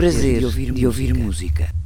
O prazer de ouvir, de ouvir música. música.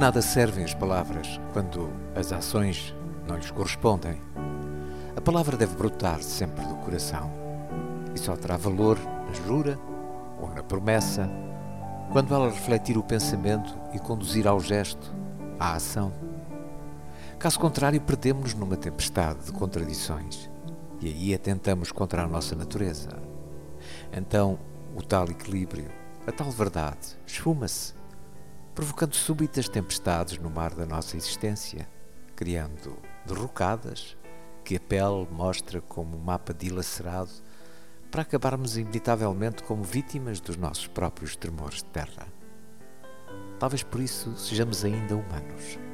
Nada servem as palavras quando as ações não lhes correspondem. A palavra deve brotar sempre do coração e só terá valor na jura ou na promessa quando ela refletir o pensamento e conduzir ao gesto, à ação. Caso contrário, perdemos-nos numa tempestade de contradições e aí atentamos contra a nossa natureza. Então, o tal equilíbrio, a tal verdade, esfuma-se provocando súbitas tempestades no mar da nossa existência, criando derrocadas que a pele mostra como um mapa dilacerado para acabarmos inevitavelmente como vítimas dos nossos próprios tremores de terra. Talvez por isso sejamos ainda humanos.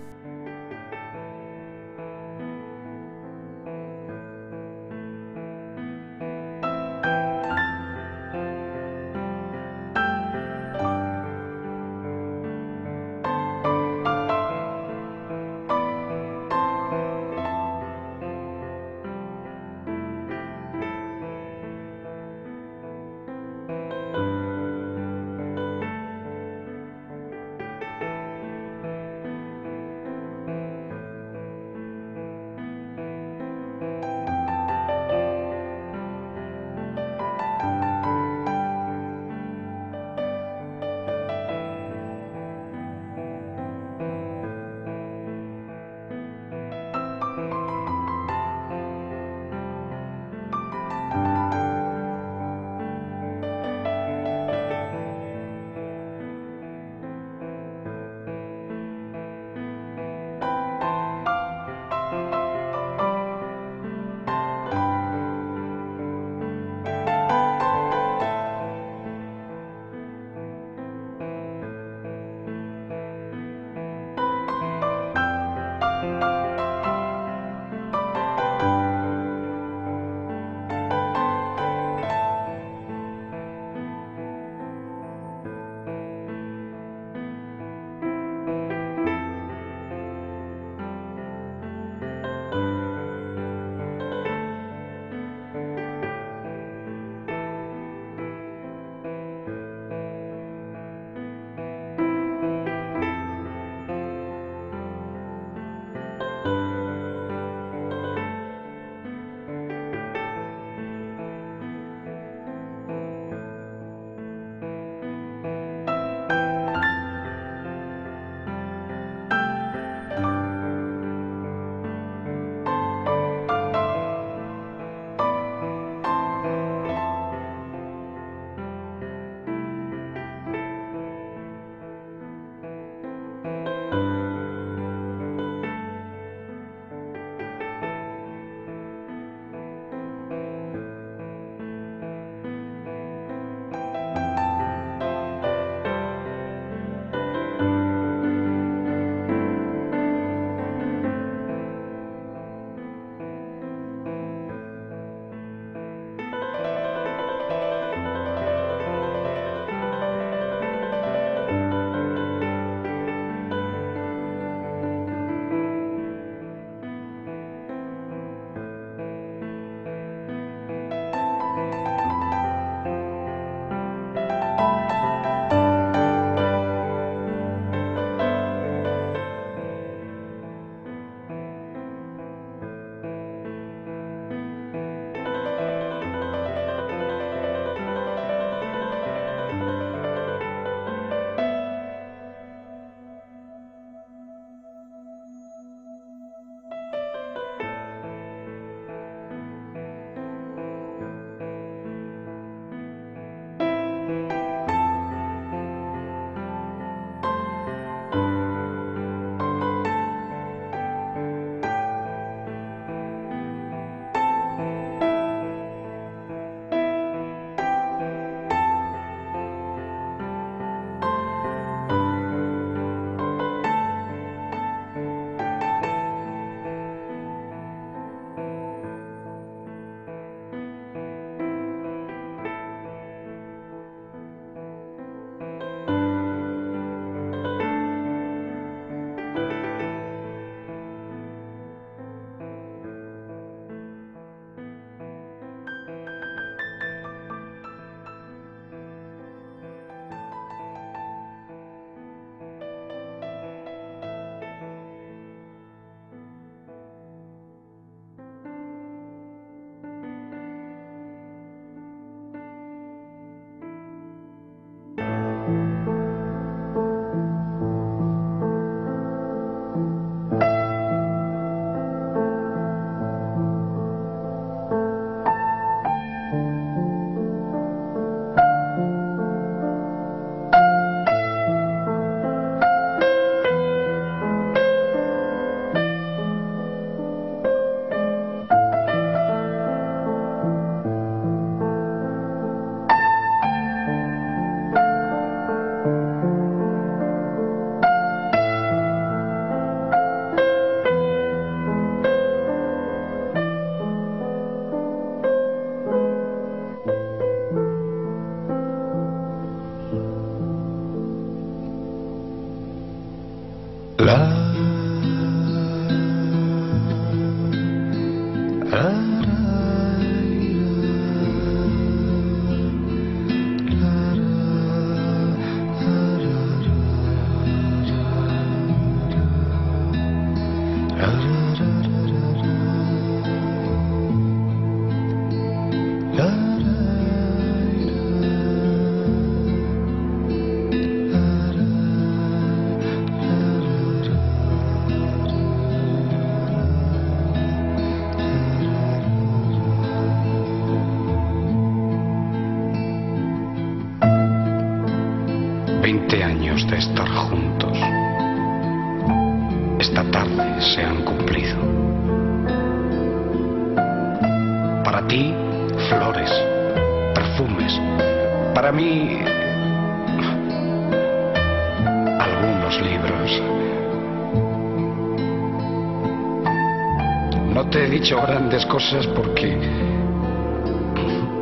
Cosas porque...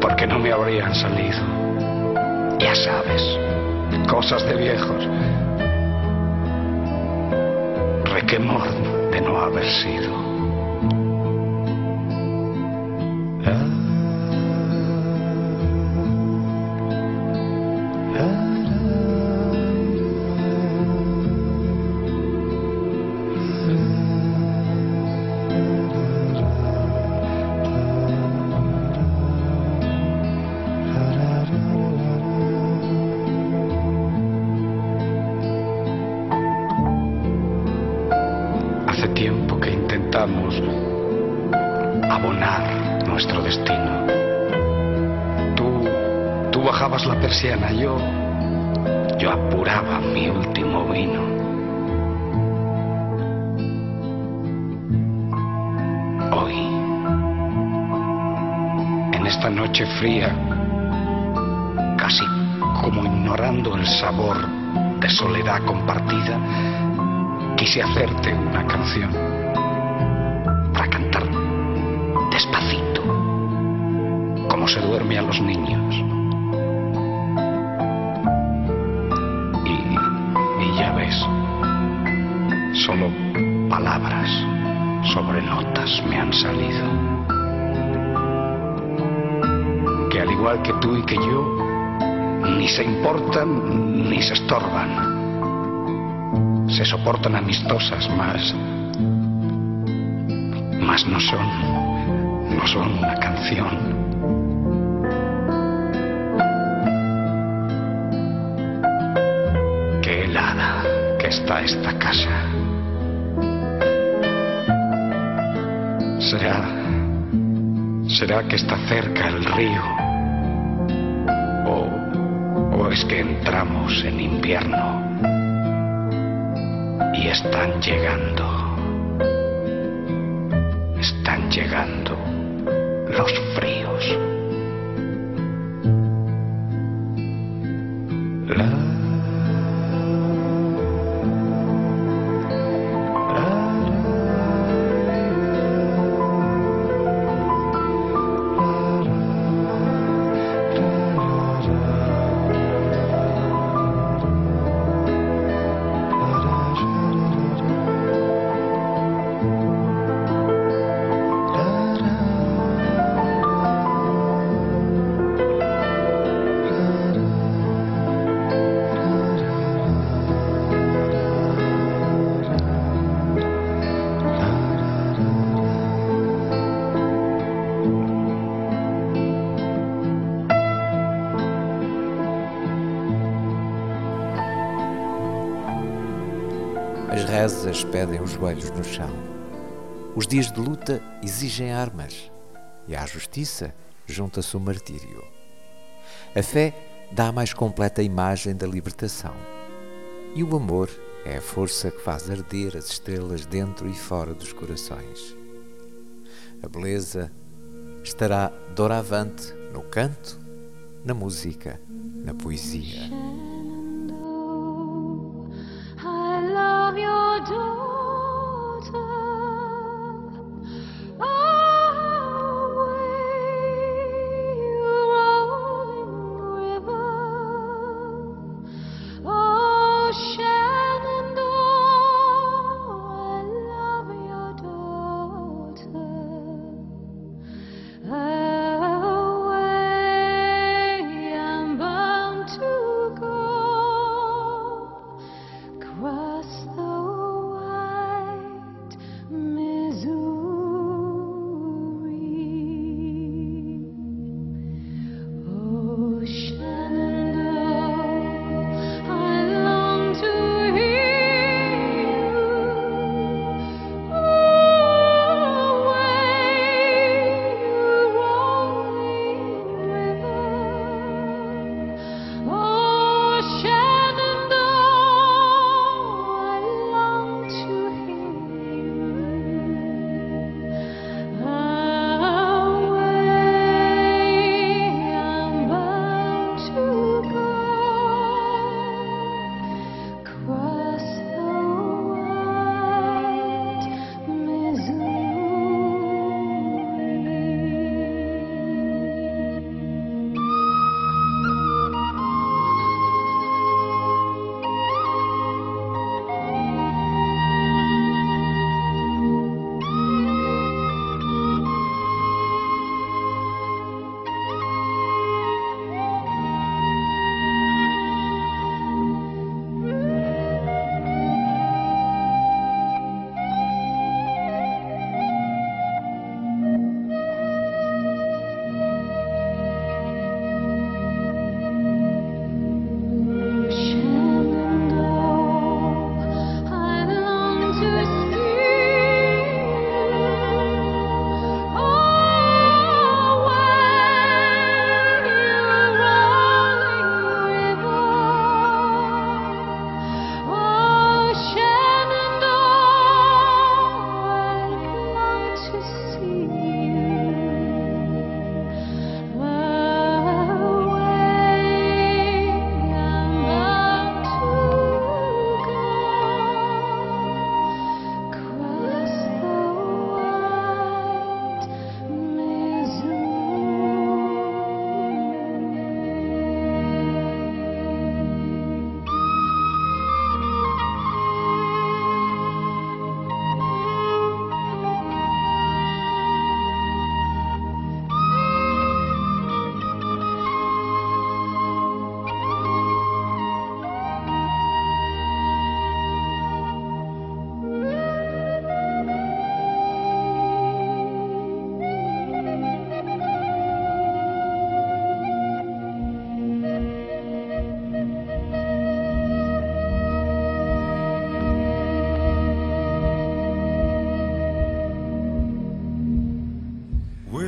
porque no me habrían salido. Ya sabes cosas de viejos. Requemor de no haber sido. Para cantar despacito, como se duerme a los niños. Solo palabras sobre notas me han salido. Que al igual que tú y que yo, ni se importan ni se estorban. Se soportan amistosas más. Más no son, no son una canción. Qué helada que está esta casa. ¿Será, será que está cerca el río? ¿O, o es que entramos en invierno y están llegando, rezas pedem os joelhos no chão. Os dias de luta exigem armas e à justiça junta-se o martírio. A fé dá a mais completa imagem da libertação. E o amor é a força que faz arder as estrelas dentro e fora dos corações. A beleza estará doravante no canto, na música, na poesia.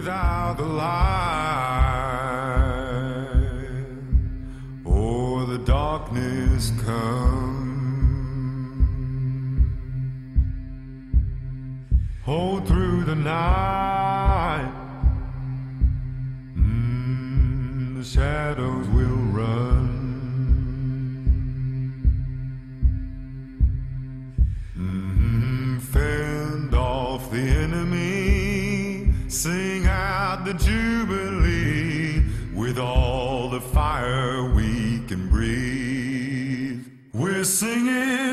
without the light, or the darkness come. Hold through the night, mm, the shadow. with all the fire we can breathe. We're singing.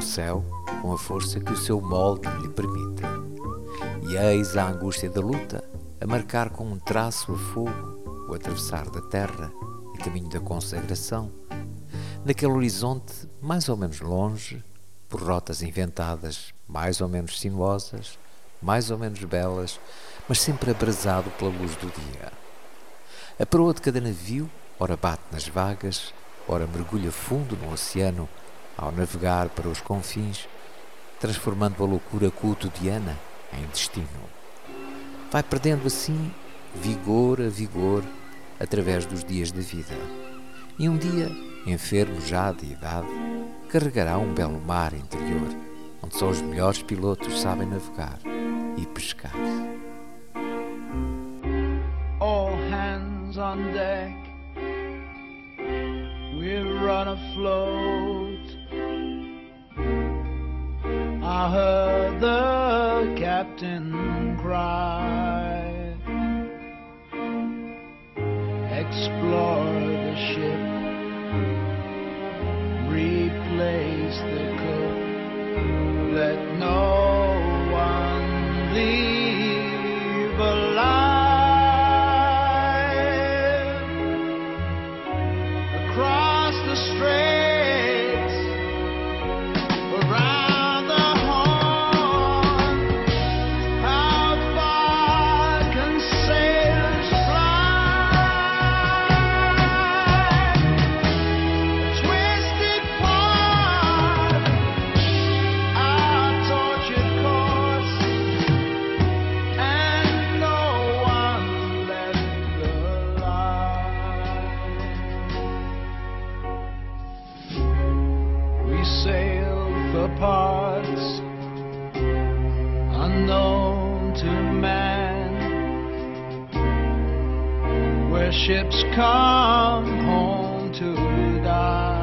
Colo para o céu com a força que o seu molde lhe permite. E eis a angústia da luta a marcar com um traço a fogo o atravessar da terra e caminho da consagração, naquele horizonte mais ou menos longe, por rotas inventadas mais ou menos sinuosas, mais ou menos belas, mas sempre abrasado pela luz do dia. A proa de cada navio, ora bate nas vagas, ora mergulha fundo no oceano, ao navegar para os confins, transformando a loucura cotidiana em destino. Vai perdendo assim vigor a vigor através dos dias da vida. E um dia, enfermo já de idade, carregará um belo mar interior, onde só os melhores pilotos sabem navegar e pescar. all hands on deck. We'll run afloat. I heard the captain cry. Explore the ship. Replace the cook. Let no ships come home to die.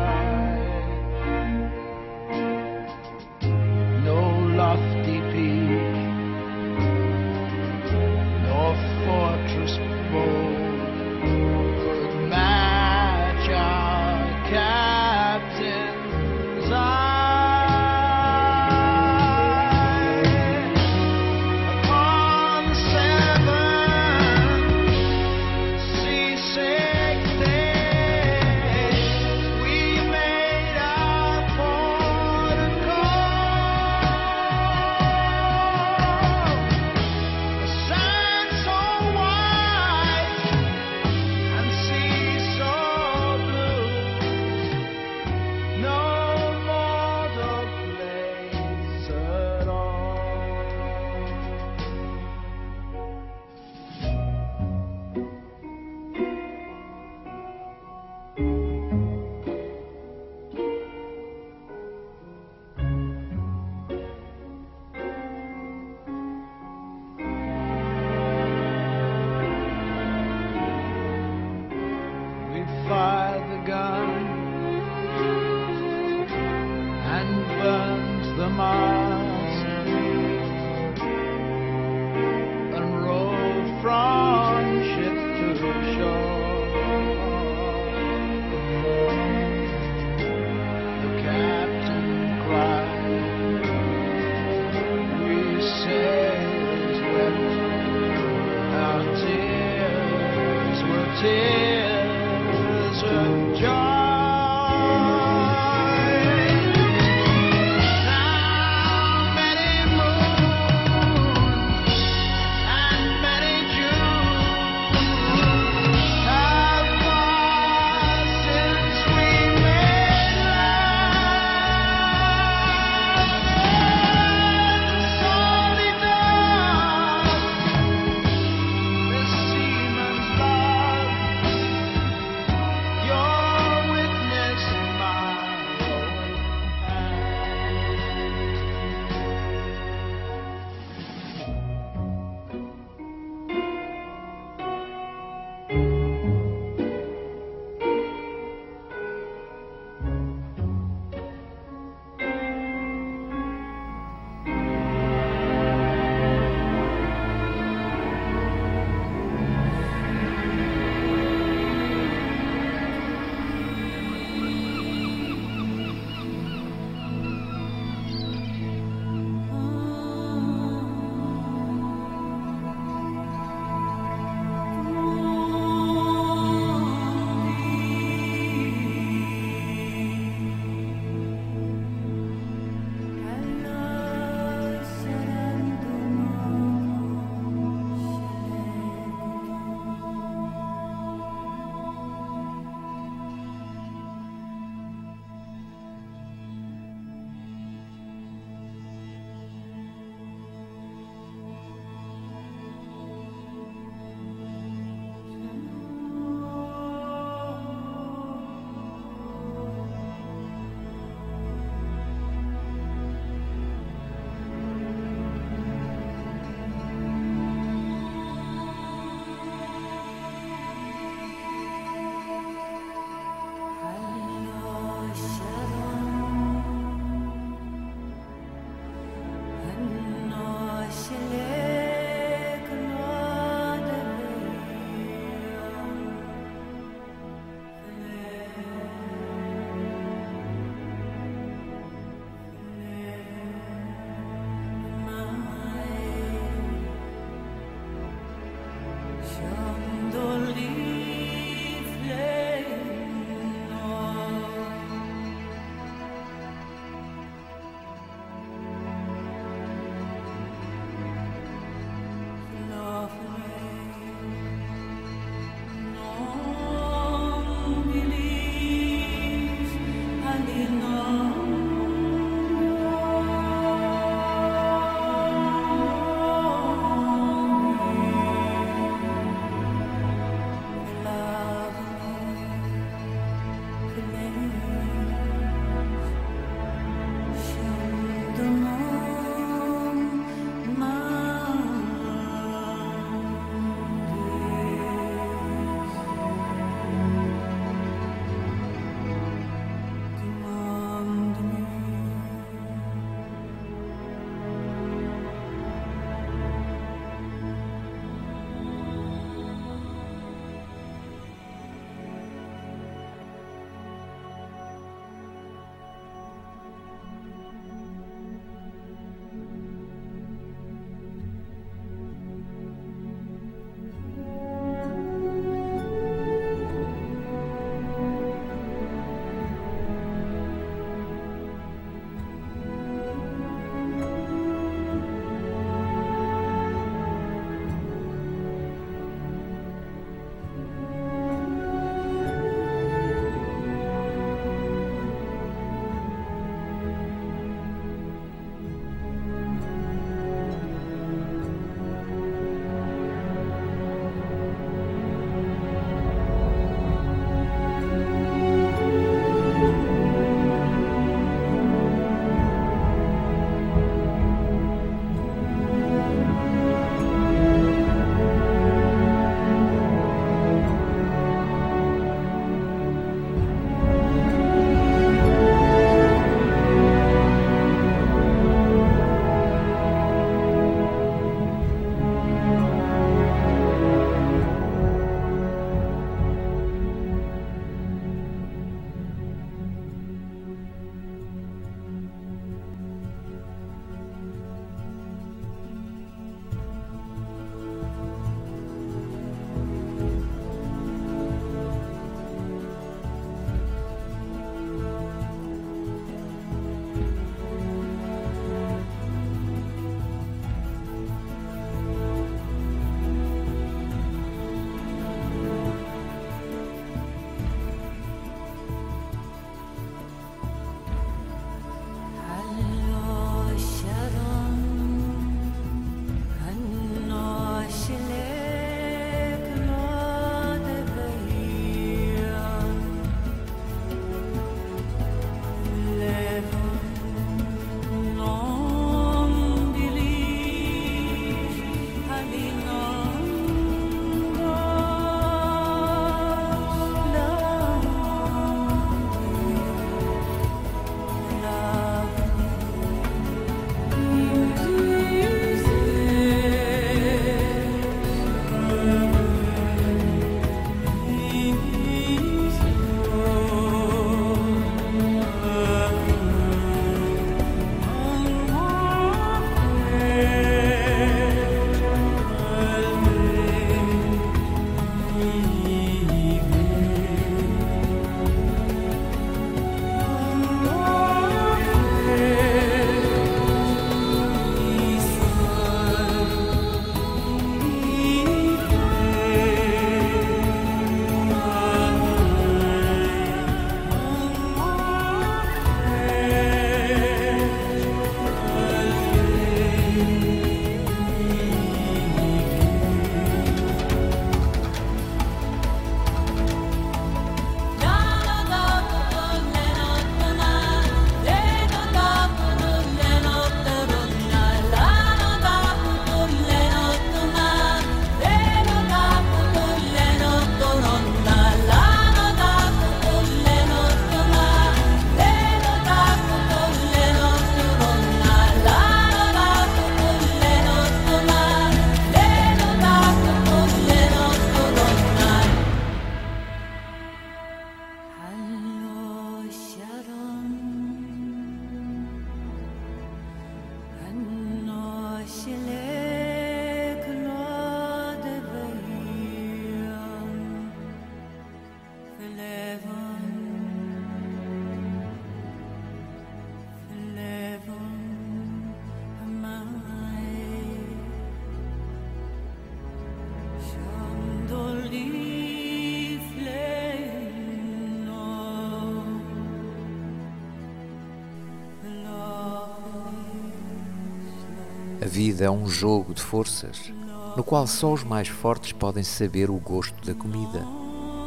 A vida é um jogo de forças, no qual só os mais fortes podem saber o gosto da comida,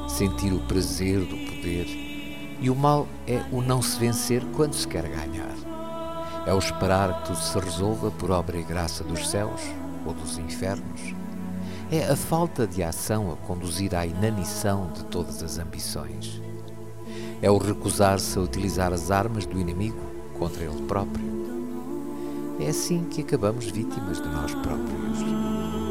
sentir o prazer do poder, e o mal é o não se vencer quando se quer ganhar. É o esperar que tudo se resolva por obra e graça dos céus ou dos infernos. É a falta de ação a conduzir à inanição de todas as ambições. É o recusar-se a utilizar as armas do inimigo contra ele próprio. É assim que acabamos vítimas de nós próprios.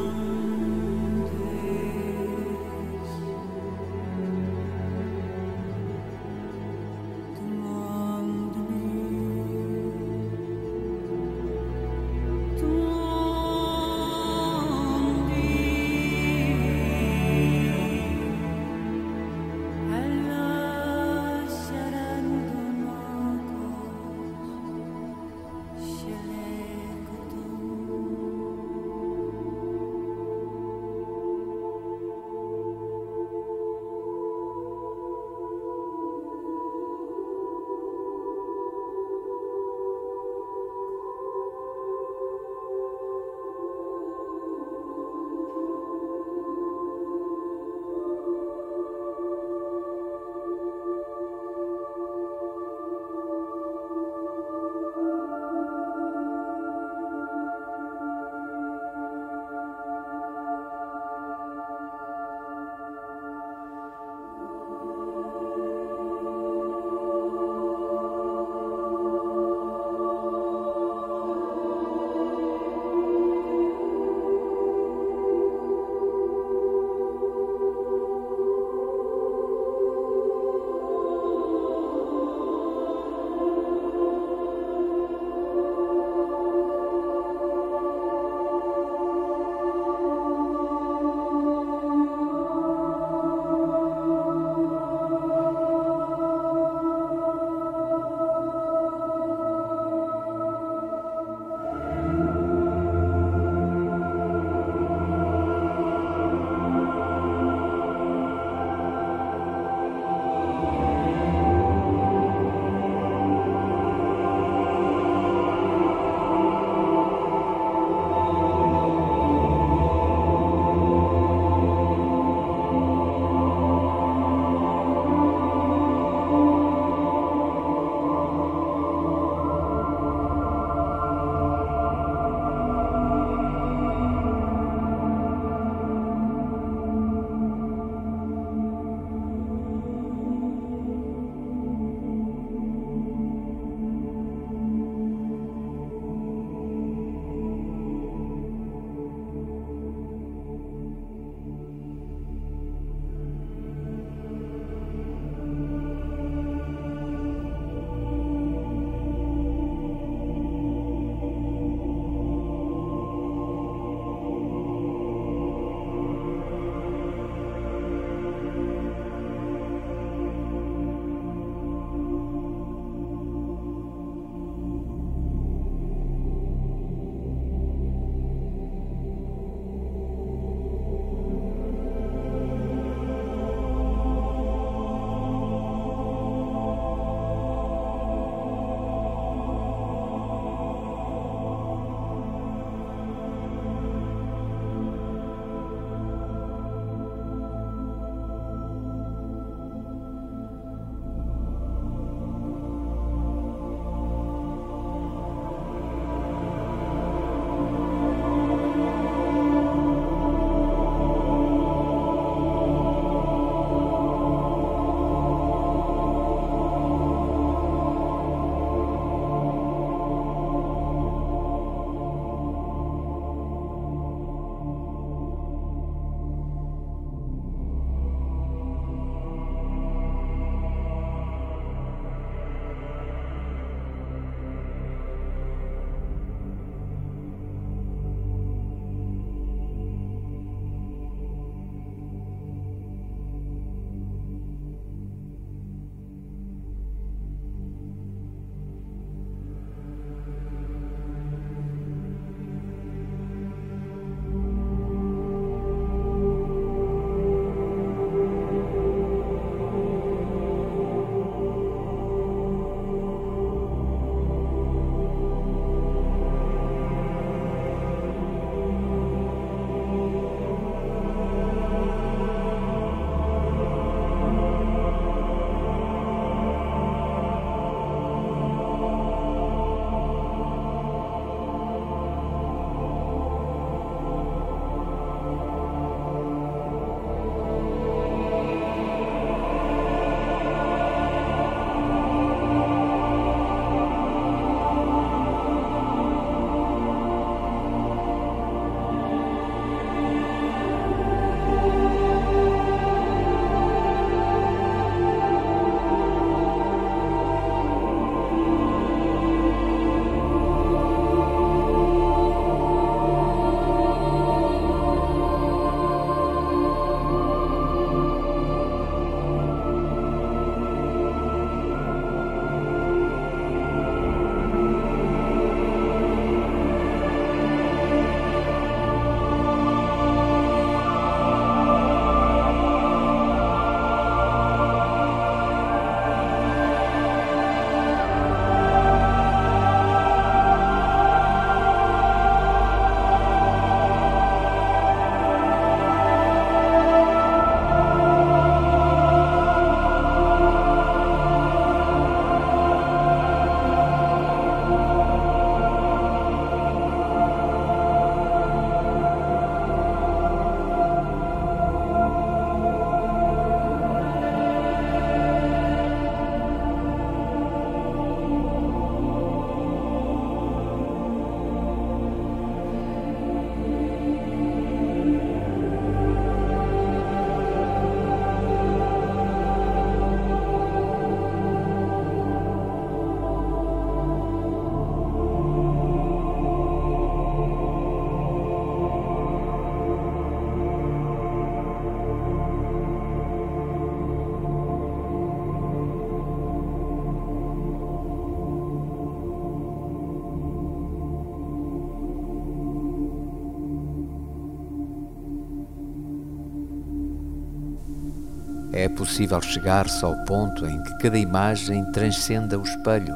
Possível chegar-se ao ponto em que cada imagem transcenda o espelho,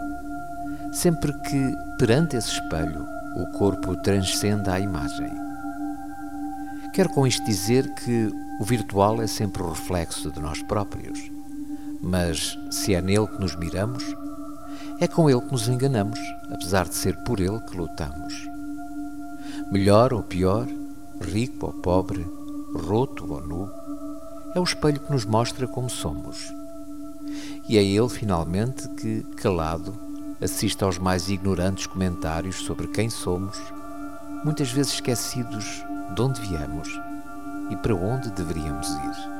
sempre que, perante esse espelho, o corpo transcenda a imagem. Quero com isto dizer que o virtual é sempre o reflexo de nós próprios, mas se é nele que nos miramos, é com ele que nos enganamos, apesar de ser por ele que lutamos. Melhor ou pior, rico ou pobre, roto ou nu, é o espelho que nos mostra como somos. E é ele, finalmente, que, calado, assiste aos mais ignorantes comentários sobre quem somos, muitas vezes esquecidos de onde viemos e para onde deveríamos ir.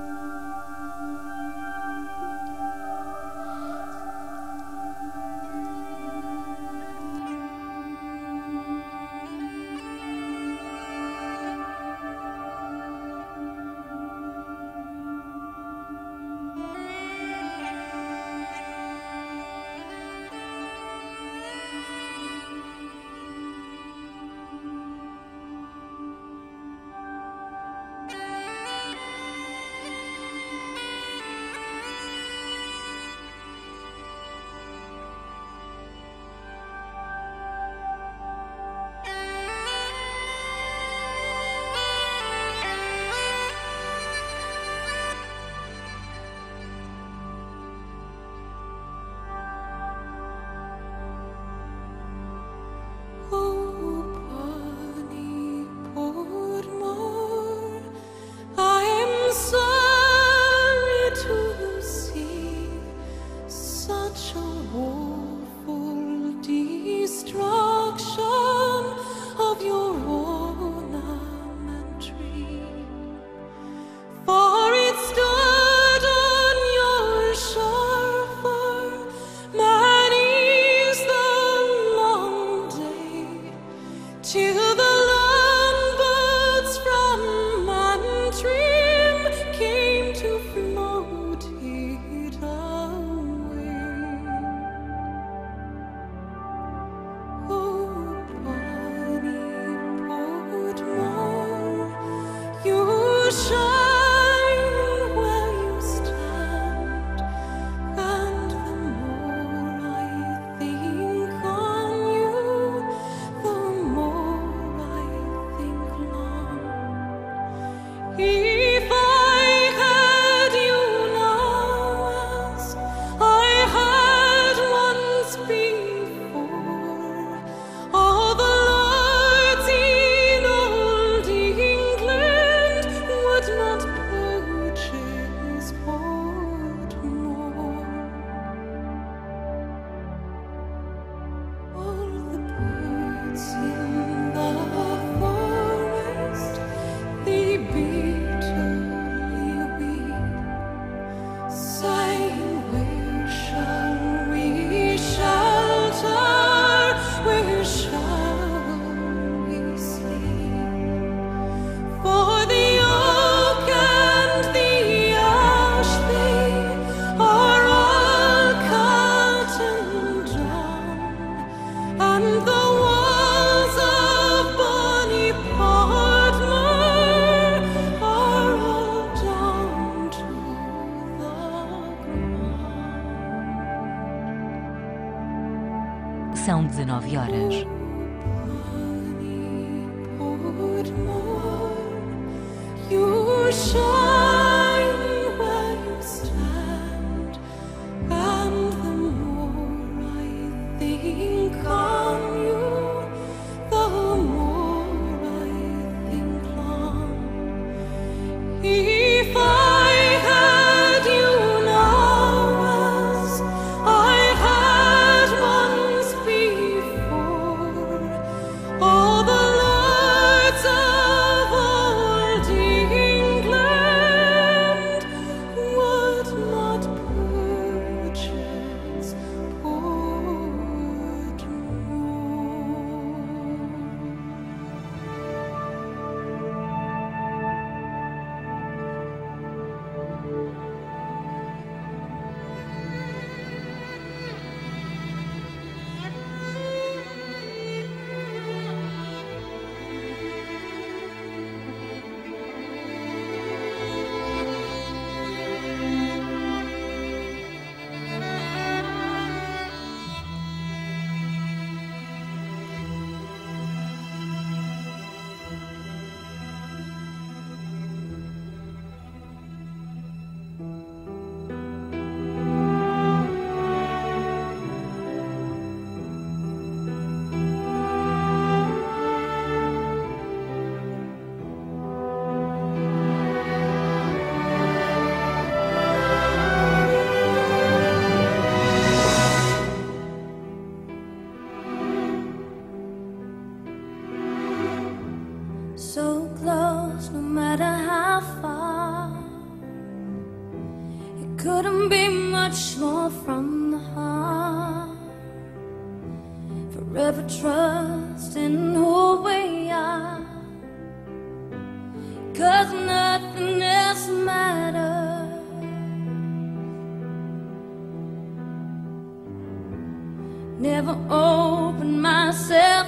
never open myself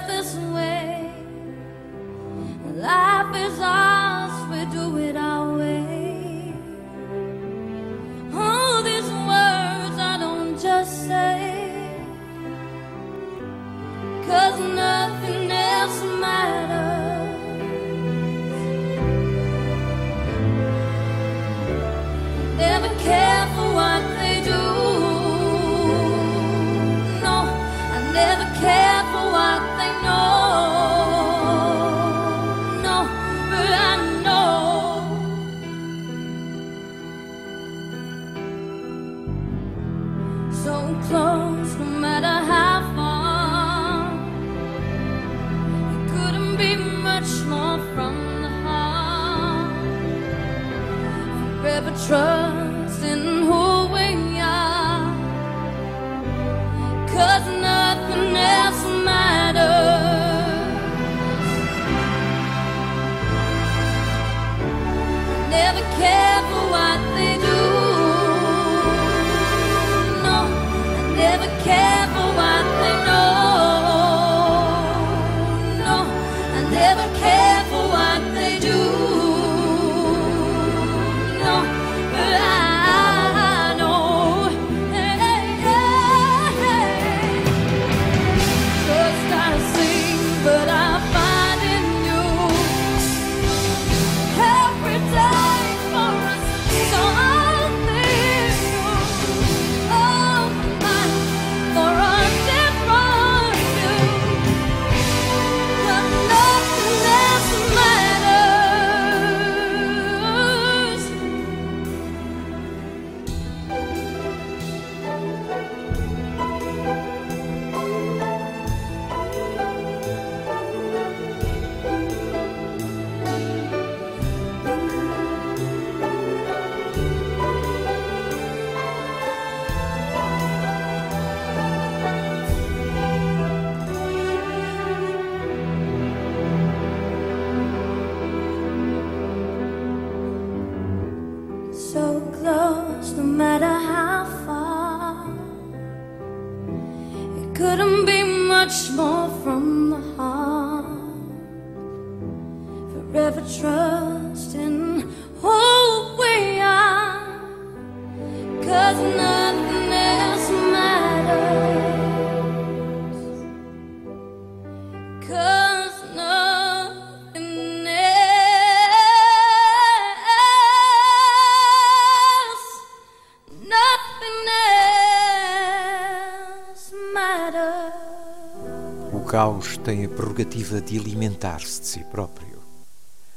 tem a prerrogativa de alimentar-se de si próprio.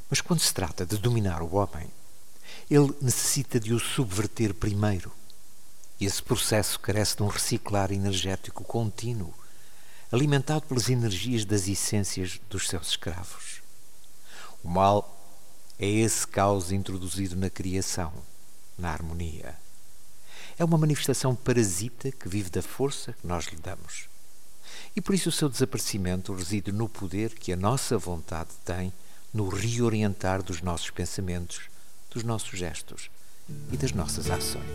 Mas quando se trata de dominar o homem, ele necessita de o subverter primeiro. E esse processo carece de um reciclar energético contínuo, alimentado pelas energias das essências dos seus escravos. O mal é esse caos introduzido na criação, na harmonia. É uma manifestação parasita que vive da força que nós lhe damos. E por isso o seu desaparecimento reside no poder que a nossa vontade tem no reorientar dos nossos pensamentos, dos nossos gestos e das nossas ações.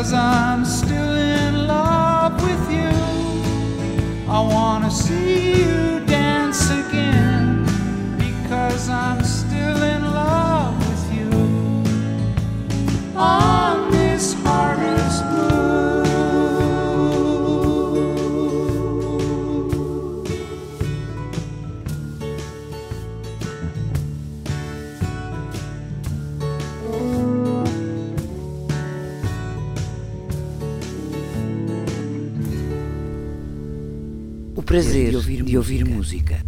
cause I'm. Prazer de ouvir, música.